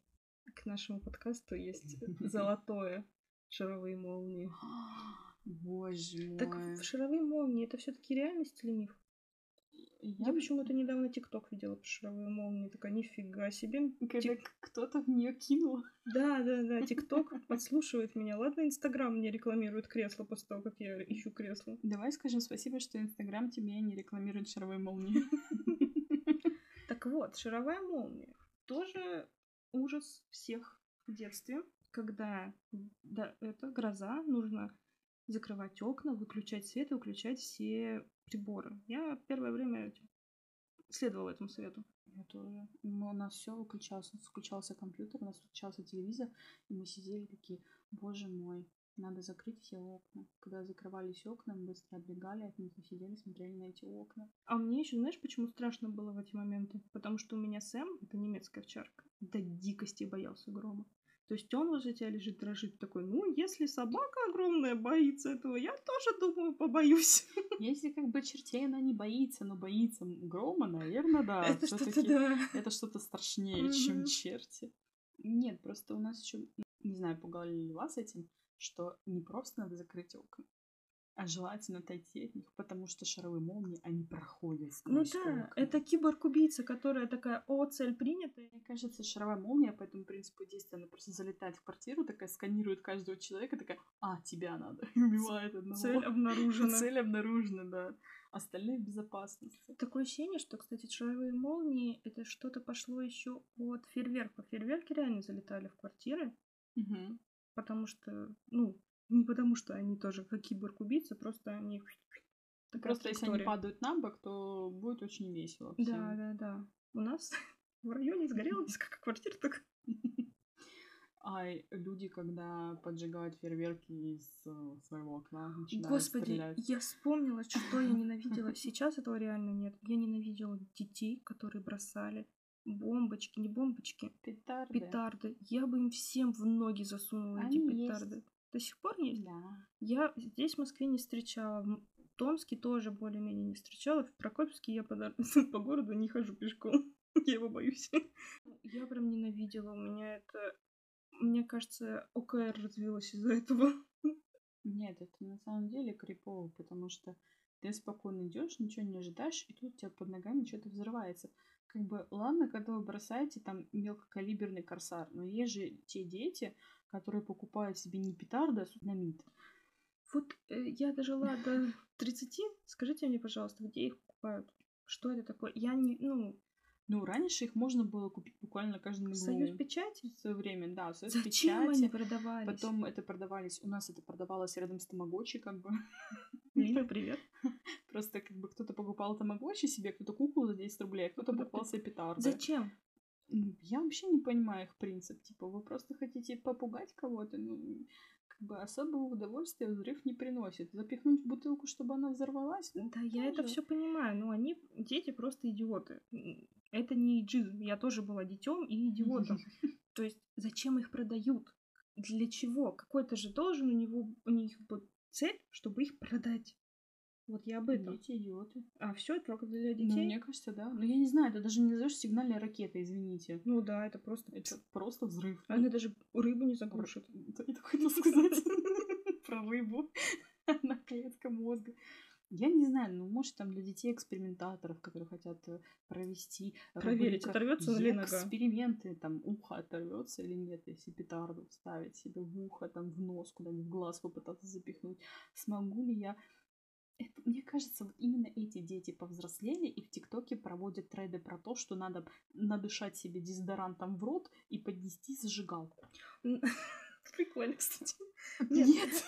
к нашему подкасту есть золотое шаровые молнии. Боже мой. Так шаровые молнии это все-таки реальность или миф? Я, я почему-то недавно ТикТок видела про шаровые молнии. Такая, нифига себе. Когда Тик... кто-то в нее кинул. Да, да, да. ТикТок подслушивает меня. Ладно, Инстаграм мне рекламирует кресло после того, как я ищу кресло. Давай скажем спасибо, что Инстаграм тебе не рекламирует шаровые молнии. Так вот, шаровая молния тоже ужас всех в детстве, когда да, это гроза, нужно закрывать окна, выключать свет и выключать все приборы. Я первое время следовала этому совету. Я тоже. Мы, у нас все выключалось. У нас включался компьютер, у нас включался телевизор, и мы сидели такие, боже мой, надо закрыть все окна. Когда закрывались окна, мы быстро отбегали от них и сидели, смотрели на эти окна. А мне еще, знаешь, почему страшно было в эти моменты? Потому что у меня Сэм, это немецкая овчарка, до дикости боялся грома. То есть он возле тебя лежит, дрожит такой, ну, если собака огромная боится этого, я тоже, думаю, побоюсь. Если как бы чертей она не боится, но боится грома, наверное, да. Это что-то, да. Это что-то страшнее, чем черти. Нет, просто у нас еще, не знаю, пугали ли вас этим, что не просто надо закрыть окна, а желательно отойти от них, потому что шаровые молнии, они проходят Ну да, окна. это киборг-убийца, которая такая, о, цель принята. Мне кажется, шаровая молния по этому принципу действия, она просто залетает в квартиру, такая сканирует каждого человека, такая, а, тебя надо, и убивает одного. Цель обнаружена. Цель обнаружена, да. Остальные в безопасности. Такое ощущение, что, кстати, шаровые молнии, это что-то пошло еще от фейерверка. Фейерверки реально залетали в квартиры. Угу потому что, ну, не потому что они тоже как киборг-убийцы, просто они... Такая просто если они падают на бок, то будет очень весело. Всем. Да, да, да. У нас в районе сгорела несколько квартир так. А люди, когда поджигают фейерверки из э, своего окна, Господи, стрелять. я вспомнила, что я ненавидела. Сейчас этого реально нет. Я ненавидела детей, которые бросали бомбочки, не бомбочки, петарды. петарды. Я бы им всем в ноги засунула Они эти петарды. Есть. До сих пор есть? Да. Я здесь в Москве не встречала. В Томске тоже более-менее не встречала. В Прокопьевске я по, по городу не хожу пешком. я его боюсь. Я прям ненавидела. У меня это... Мне кажется, ОКР развилось из-за этого. Нет, это на самом деле крипово, потому что ты спокойно идешь, ничего не ожидаешь, и тут у тебя под ногами что-то взрывается как бы, ладно, когда вы бросаете там мелкокалиберный корсар, но есть же те дети, которые покупают себе не петарды, а сутнамид. Вот э, я дожила до 30, скажите мне, пожалуйста, где их покупают? Что это такое? Я не, ну, ну, раньше их можно было купить буквально каждый углу. Союз печати? В свое время, да, Союз Зачем печати. они продавались? Потом это продавались, у нас это продавалось рядом с Тамагочи, как бы. Лина, привет. Просто как бы кто-то покупал Тамагочи себе, кто-то куклу за 10 рублей, а кто-то покупал себе петарды. Зачем? Я вообще не понимаю их принцип. Типа, вы просто хотите попугать кого-то? Ну, как бы особого удовольствия взрыв не приносит. Запихнуть в бутылку, чтобы она взорвалась? Ну, да, я это все понимаю. Но они, дети просто идиоты. Это не иджизм. Я тоже была детем и идиотом. То есть, зачем их продают? Для чего? Какой-то же должен у него у них быть цель, чтобы их продать. Вот я об этом. Дети идиоты. А все это только для Ну, детей? мне кажется, да. Но я не знаю, это даже не назовешь сигнальной ракетой, извините. Ну да, это просто... Это просто взрыв. Она даже рыбу не заглушит. Да, я так хотела сказать про рыбу. Она клетка мозга. Я не знаю, ну, может, там для детей экспериментаторов, которые хотят э, провести... Проверить, оторвется ли нога. Эксперименты, там, ухо оторвется или нет, если петарду вставить себе в ухо, там, в нос, куда-нибудь в глаз попытаться запихнуть. Смогу ли я это, мне кажется, вот именно эти дети повзрослели и в ТикТоке проводят треды про то, что надо надышать себе дезодорантом в рот и поднести зажигалку. Прикольно, кстати. Нет. Нет,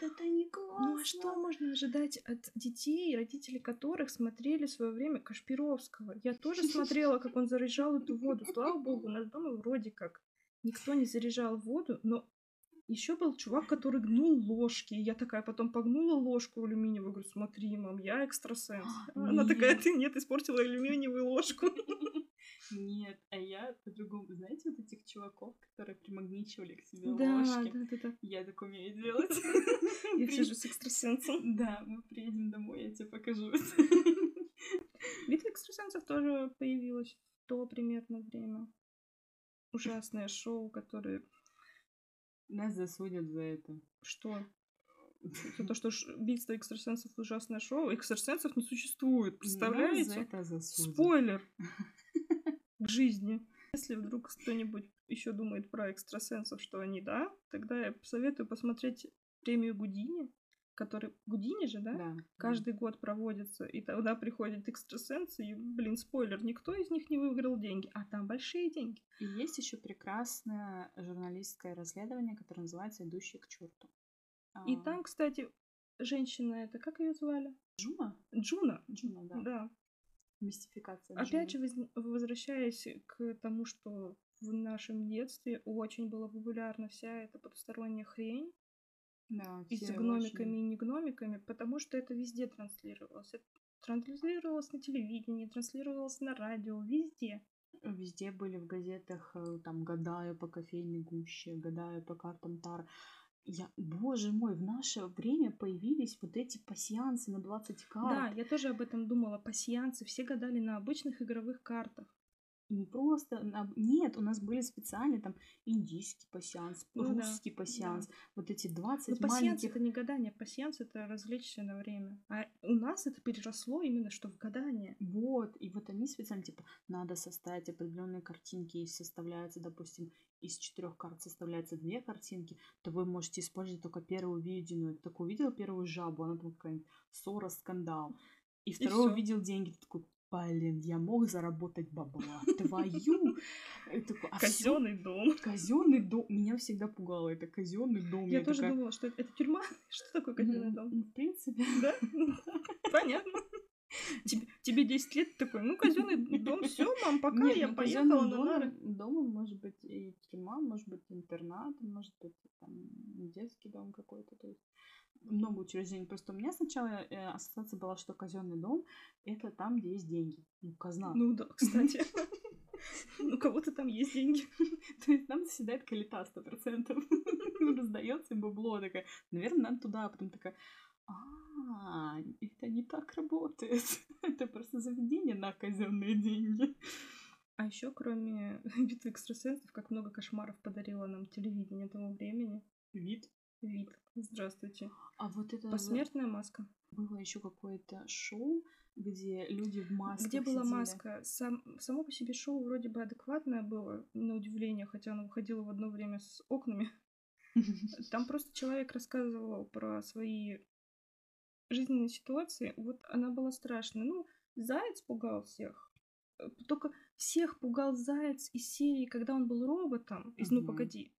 это не классно. Ну а что можно ожидать от детей, родители которых смотрели в свое время Кашпировского? Я тоже смотрела, как он заряжал эту воду. Слава богу, у нас дома вроде как никто не заряжал воду, но еще был чувак, который гнул ложки. Я такая потом погнула ложку алюминиевую. Говорю, смотри, мам, я экстрасенс. А Она такая, ты нет, испортила алюминиевую ложку. Нет, а я по-другому. Знаете, вот этих чуваков, которые примагничивали к себе Да, ложки? да, да, да. Я так умею делать. Я же с экстрасенсом. Да, мы приедем домой, я тебе покажу. Битва экстрасенсов тоже появилась в то примерно время. Ужасное шоу, которое... Нас засудят за это. Что? За то, что битва экстрасенсов ужасное шоу. Экстрасенсов не существует. Нас за Представляете? это засудят. Спойлер к жизни. Если вдруг кто-нибудь еще думает про экстрасенсов, что они, да, тогда я советую посмотреть премию Гудини, который... Гудини же, да? Да. Каждый год проводится, и тогда приходят экстрасенсы, и, блин, спойлер, никто из них не выиграл деньги, а там большие деньги. И есть еще прекрасное журналистское расследование, которое называется «Идущий к черту». И там, кстати, женщина это, как ее звали? Джуна? Джуна. Джуна, да. Да. Мистификация Опять же, Джуны. воз- возвращаясь к тому, что в нашем детстве очень была популярна вся эта потусторонняя хрень Да, и с гномиками очень- и не гномиками, потому что это везде транслировалось. Это транслировалось на телевидении, транслировалось на радио, везде. Везде были в газетах, э, там, гадаю по кофейной гуще, гадаю по картам Таро. Я, боже мой, в наше время появились вот эти пассиансы на 20 Да, карт. я тоже об этом думала. Пассианцы все гадали на обычных игровых картах. Не просто... Нет, у нас были специальные там индийский пассианс, Ну да, русский пассианс. Вот эти 20 Но пассианс маленьких... это не гадание, пассианс это развлечься на время. А у нас это переросло именно что в гадание. Вот, и вот они специально, типа, надо составить определенные картинки, и составляется, допустим, из четырех карт составляется две картинки, то вы можете использовать только первую увиденную. Ты такой увидел первую жабу, она там какая-нибудь ссора, скандал. И второй всё. увидел деньги, ты такой, блин, я мог заработать бабла. Твою! А Казенный дом. Казенный дом. Меня всегда пугало это казенный дом. Я, тоже такая, думала, что это, это тюрьма. Что такое казенный «Ну, дом? В принципе, Да? Понятно. Тебе, тебе 10 лет такой, ну, казенный дом, все, мам, пока Нет, я ну, поехала на нары. домом может быть и тюрьма, может быть интернат, может быть там детский дом какой-то. То есть много учреждений. Просто у меня сначала э, ассоциация была, что казенный дом это там, где есть деньги. Ну, казна. Ну да, кстати. У кого-то там есть деньги. То есть там заседает калита сто процентов. Раздается бабло. Такая, наверное, надо туда. А потом такая, а, это не так работает. Это просто заведение на казенные деньги. А еще, кроме битвы экстрасенсов, как много кошмаров подарило нам телевидение того времени. Вид. Вид. Здравствуйте. А вот это Посмертная маска. было еще какое-то шоу, где люди в масках Где была сидели. маска? Сам, само по себе шоу вроде бы адекватное было, на удивление, хотя оно выходило в одно время с окнами. Там просто человек рассказывал про свои жизненные ситуации. Вот она была страшная. Ну, заяц пугал всех. Э, Только всех пугал заяц из серии, когда он был роботом, из «Ну, погоди».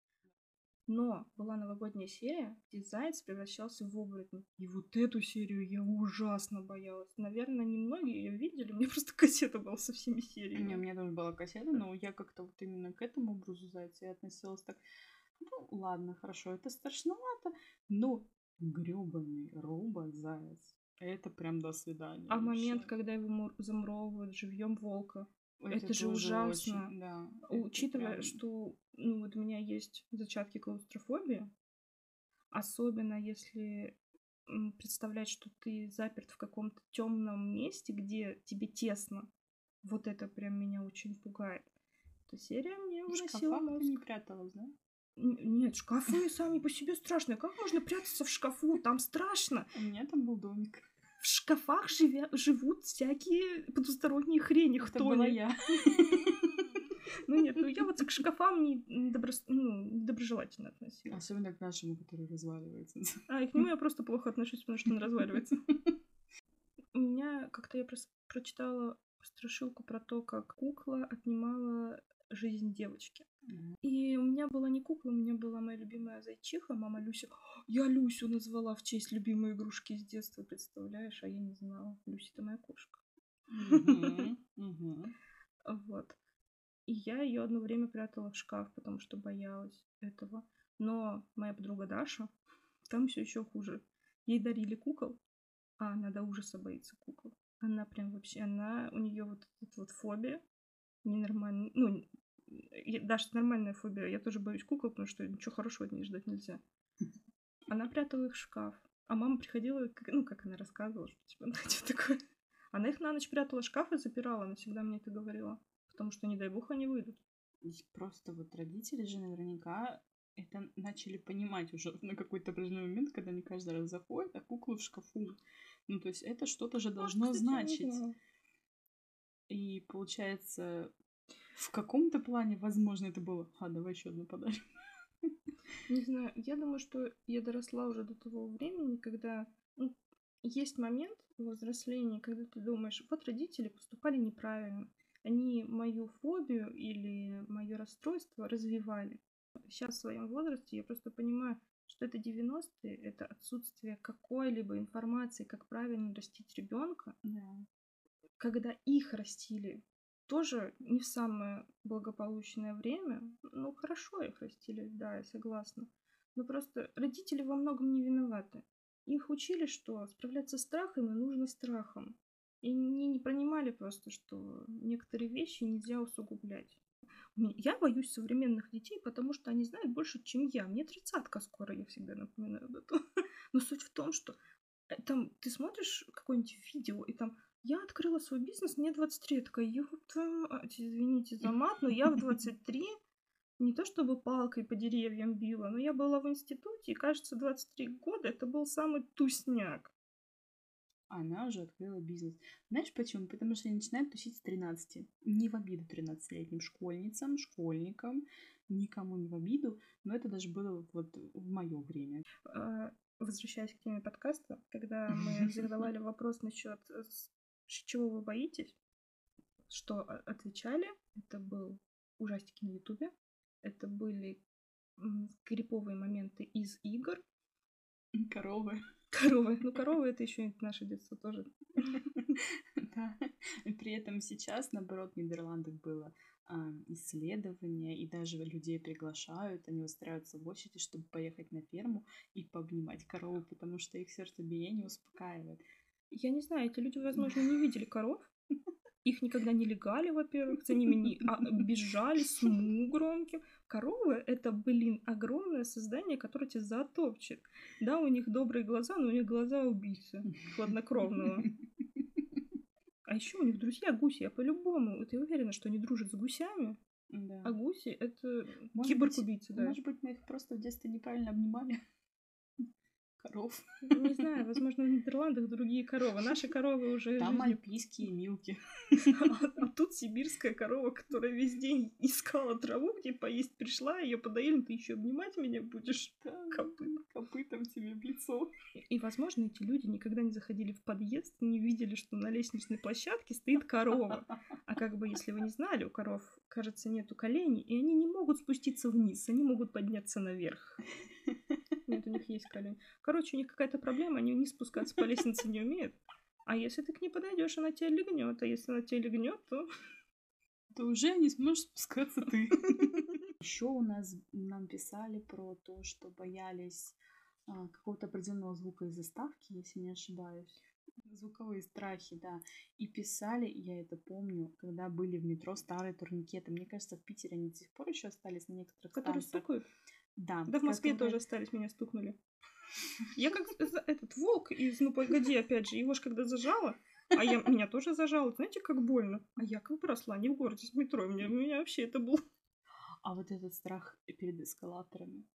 Но была новогодняя серия, где заяц превращался в оборотня. И вот эту серию я ужасно боялась. Наверное, немногие ее видели. У меня просто кассета была со всеми Не, у сериями. меня тоже была кассета, но я как-то вот именно к этому образу зайца я относилась так. Ну, ладно, хорошо, это страшновато, но грёбаный робот-заяц. Это прям до свидания. А вообще. момент, когда его мур- замуровывают живьем волка. это же тоже ужасно. очень, да, это Учитывая, прям- что ну, вот у меня есть зачатки клаустрофобии, особенно если представлять, что ты заперт в каком-то темном месте, где тебе тесно, вот это прям меня очень пугает. Эта серия мне ты мозг. не пряталась, да? Нет, шкафы сами по себе страшные. Как можно прятаться в шкафу? Там страшно. У меня там был домик. В шкафах живя- живут всякие потусторонние хрени. Это Кто была они? я. Ну нет, ну я вот к шкафам не доброс- ну, недоброжелательно относилась. Особенно к нашему, который разваливается. А, и к нему я просто плохо отношусь, потому что он разваливается. У меня как-то я прочитала страшилку про то, как кукла отнимала жизнь девочки. И у меня была не кукла, у меня была моя любимая зайчиха, мама Люся. Я Люсю назвала в честь любимой игрушки с детства, представляешь? А я не знала. Люся это моя кошка. Вот. И я ее одно время прятала в шкаф, потому что боялась этого. Но моя подруга Даша, там все еще хуже. Ей дарили кукол, а она до ужаса боится кукол. Она прям вообще, она, у нее вот эта вот фобия ненормальная. Ну, даже нормальная фобия. Я тоже боюсь кукол, потому что ничего хорошего от нее ждать нельзя. Она прятала их в шкаф. А мама приходила, как, ну, как она рассказывала, что типа, ну, что такое. Она их на ночь прятала в шкаф и запирала. Она всегда мне это говорила. Потому что, не дай бог, они выйдут. Просто вот родители же наверняка это начали понимать уже на какой-то определенный момент, когда они каждый раз заходят, а куклы в шкафу. Ну, то есть это что-то же должно а, кстати, значить. И получается, в каком-то плане, возможно, это было, а, давай еще одну подарим. Не знаю, я думаю, что я доросла уже до того времени, когда ну, есть момент в взрослении, когда ты думаешь, вот родители поступали неправильно, они мою фобию или мое расстройство развивали. Сейчас в своем возрасте я просто понимаю, что это 90-е, это отсутствие какой-либо информации, как правильно растить ребенка. Да. Когда их растили тоже не в самое благополучное время. Ну, хорошо их растили, да, я согласна. Но просто родители во многом не виноваты. Их учили, что справляться с страхами нужно страхом. И не, не понимали просто, что некоторые вещи нельзя усугублять. Я боюсь современных детей, потому что они знают больше, чем я. Мне тридцатка скоро, я всегда напоминаю об этом. Но суть в том, что э, там ты смотришь какое-нибудь видео, и там я открыла свой бизнес, мне 23. Я такая, ёпта, извините за мат, но я в 23 не то чтобы палкой по деревьям била, но я была в институте, и, кажется, 23 года это был самый тусняк. Она уже открыла бизнес. Знаешь почему? Потому что они начинают тусить с 13. Не в обиду 13-летним школьницам, школьникам, никому не в обиду, но это даже было вот в мое время. А, возвращаясь к теме подкаста, когда мы задавали вопрос насчет чего вы боитесь? Что отвечали? Это был ужастики на Ютубе. Это были криповые моменты из игр. Коровы. Коровы. Ну, коровы это еще наше детство тоже. Да. При этом сейчас, наоборот, в Нидерландах было а, исследование, и даже людей приглашают, они устраиваются в очереди, чтобы поехать на ферму и пообнимать корову, потому что их сердцебиение успокаивает. Я не знаю, эти люди, возможно, не видели коров. Их никогда не легали, во-первых, за ними не а, бежали с му громким. Коровы — это, блин, огромное создание, которое тебя затопчет. Да, у них добрые глаза, но у них глаза убийцы, хладнокровного. А еще у них друзья гуси, я по-любому. Ты уверена, что они дружат с гусями? Да. А гуси — это киборг-убийцы, да. Может быть, мы их просто в детстве неправильно обнимали коров. Не знаю, возможно, в Нидерландах другие коровы. Наши коровы уже... Там альпийские милки. А, а тут сибирская корова, которая весь день искала траву, где поесть пришла, ее подоили, ты еще обнимать меня будешь да, Копы... копытом тебе в лицо. И, возможно, эти люди никогда не заходили в подъезд, не видели, что на лестничной площадке стоит корова. А как бы, если вы не знали, у коров, кажется, нету коленей, и они не могут спуститься вниз, они могут подняться наверх. Нет, у них есть колени. Короче, у них какая-то проблема, они вниз спускаться по лестнице не умеют. А если ты к ней подойдешь, она тебя легнет. А если она тебя легнет, то... То уже не сможешь спускаться ты. Еще у нас нам писали про то, что боялись а, какого-то определенного звука из заставки, если не ошибаюсь. Звуковые страхи, да. И писали, я это помню, когда были в метро старые турникеты. Мне кажется, в Питере они до сих пор еще остались на некоторых Которые станциях. стукают? Да. Да в Москве которые... тоже остались, меня стукнули. Я как этот волк из «Ну, погоди», опять же, его ж когда зажала, а я, меня тоже зажало. Знаете, как больно? А я как росла не в городе с метро. У меня, у меня вообще это был... А вот этот страх перед эскалаторами,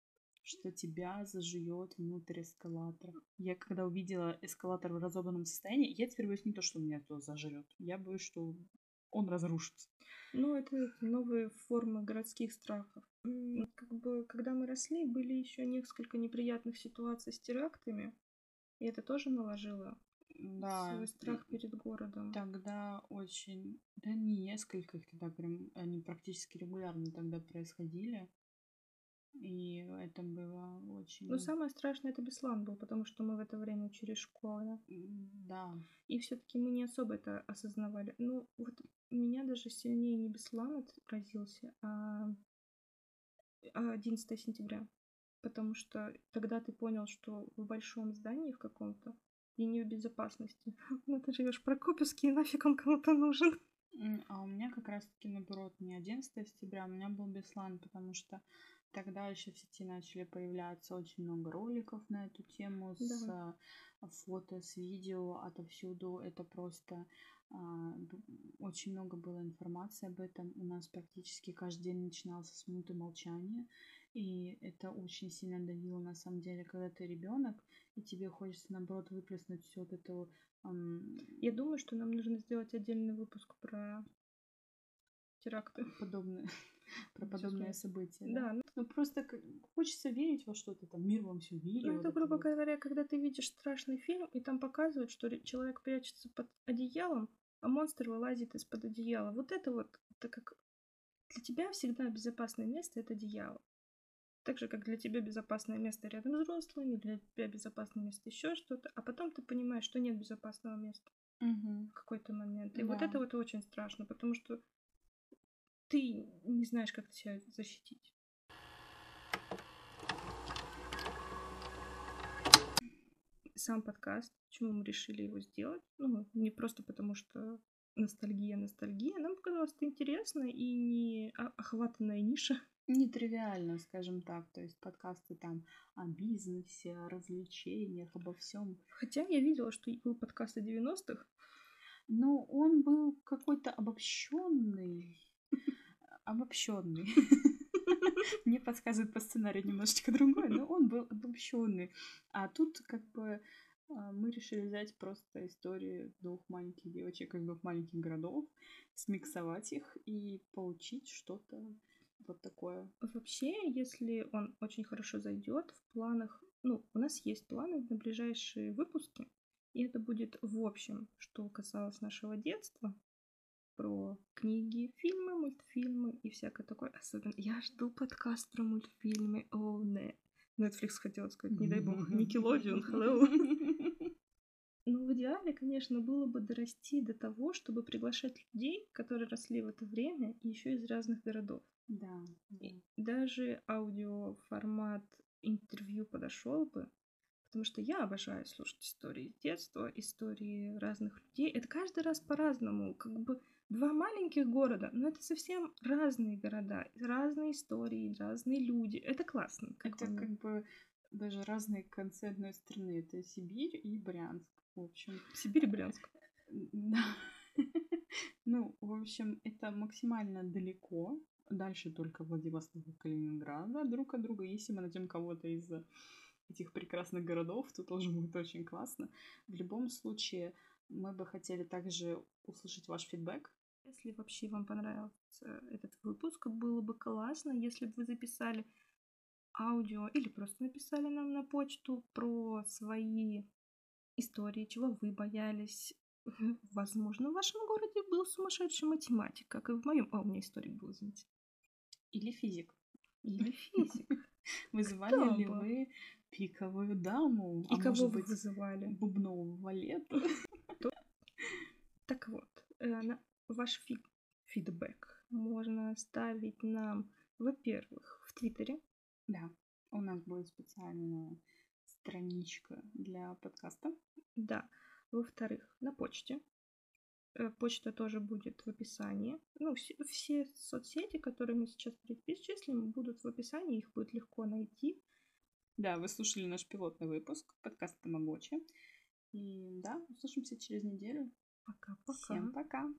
что тебя зажует внутрь эскалатора. Я когда увидела эскалатор в разобранном состоянии, я теперь боюсь не то, что меня то зажрет. Я боюсь, что он разрушится. Ну, это новые формы городских страхов. Как бы, когда мы росли, были еще несколько неприятных ситуаций с терактами, и это тоже наложило да, свой страх перед городом. Тогда очень, да не несколько их тогда прям, они практически регулярно тогда происходили. И это было очень... Но самое страшное это Беслан был, потому что мы в это время учились в школе. Да. И все таки мы не особо это осознавали. Ну, вот меня даже сильнее не Беслан отразился, а 11 сентября. Потому что тогда ты понял, что в большом здании в каком-то и не в безопасности. Ну ты живешь в Прокопьевске, и нафиг он кому-то нужен. А у меня как раз-таки наоборот не 11 сентября, у меня был Беслан, потому что тогда еще в сети начали появляться очень много роликов на эту тему с да. фото, с видео отовсюду. Это просто а, очень много было информации об этом. У нас практически каждый день начинался с минуты молчания. И это очень сильно давило, на самом деле, когда ты ребенок, и тебе хочется, наоборот, выплеснуть всю вот эту... Я думаю, что нам нужно сделать отдельный выпуск про теракты. Подобные. про подобные события. Да. да. Ну, ну просто хочется верить во что-то, там, мир вам все видел. Ну, это, грубо говоря, когда ты видишь страшный фильм, и там показывают, что человек прячется под одеялом, а монстр вылазит из-под одеяла. Вот это вот, это как... Для тебя всегда безопасное место — это одеяло. Так же, как для тебя безопасное место рядом с взрослыми, для тебя безопасное место еще что-то, а потом ты понимаешь, что нет безопасного места угу. в какой-то момент. И да. вот это вот очень страшно, потому что ты не знаешь, как себя защитить. Сам подкаст, почему мы решили его сделать? Ну, не просто потому, что ностальгия, ностальгия. Нам показалось это интересно и не охватанная ниша. Нетривиально, скажем так. То есть подкасты там о бизнесе, о развлечениях, обо всем. Хотя я видела, что был подкаст о 90-х. Но он был какой-то обобщенный, обобщенный. Мне подсказывает по сценарию немножечко другой, но он был обобщенный. А тут как бы а, мы решили взять просто истории двух маленьких девочек из двух маленьких городов, смиксовать их и получить что-то вот такое. Вообще, если он очень хорошо зайдет в планах, ну, у нас есть планы на ближайшие выпуски, и это будет в общем, что касалось нашего детства, про книги, фильмы, мультфильмы и всякое такое. Особенно я жду подкаст про мультфильмы. О, oh, не. Netflix хотела сказать, не дай бог, Nickelodeon, hello. Ну, в идеале, конечно, было бы дорасти до того, чтобы приглашать людей, которые росли в это время, и еще из разных городов. Да. да. даже аудиоформат интервью подошел бы, потому что я обожаю слушать истории детства, истории разных людей. Это каждый раз по-разному, как бы два маленьких города, но это совсем разные города, разные истории, разные люди. Это классно. Как это как бы даже разные концы одной страны. Это Сибирь и Брянск, в общем. Сибирь и Брянск. Да. Ну, в общем, это максимально далеко. Дальше только Владивосток и Калининград друг от друга. Если мы найдем кого-то из этих прекрасных городов, то тоже будет очень классно. В любом случае, мы бы хотели также услышать ваш фидбэк если вообще вам понравился этот выпуск, было бы классно, если бы вы записали аудио или просто написали нам на почту про свои истории, чего вы боялись. Возможно, в вашем городе был сумасшедший математик, как и в моем. А, у меня историк был, извините. Или физик. Или физик. Вызывали ли вы пиковую даму? И а кого вы вызывали? Бубнового валета. Так вот, э, ваш фи- фидбэк можно оставить нам, во-первых, в Твиттере. Да, у нас будет специальная страничка для подкаста. Да. Во-вторых, на почте. Э, почта тоже будет в описании. Ну, все, все соцсети, которые мы сейчас перечислим, будут в описании, их будет легко найти. Да, вы слушали наш пилотный выпуск подкаста Тамагочи. И да, услышимся через неделю. Пока-пока. Всем пока.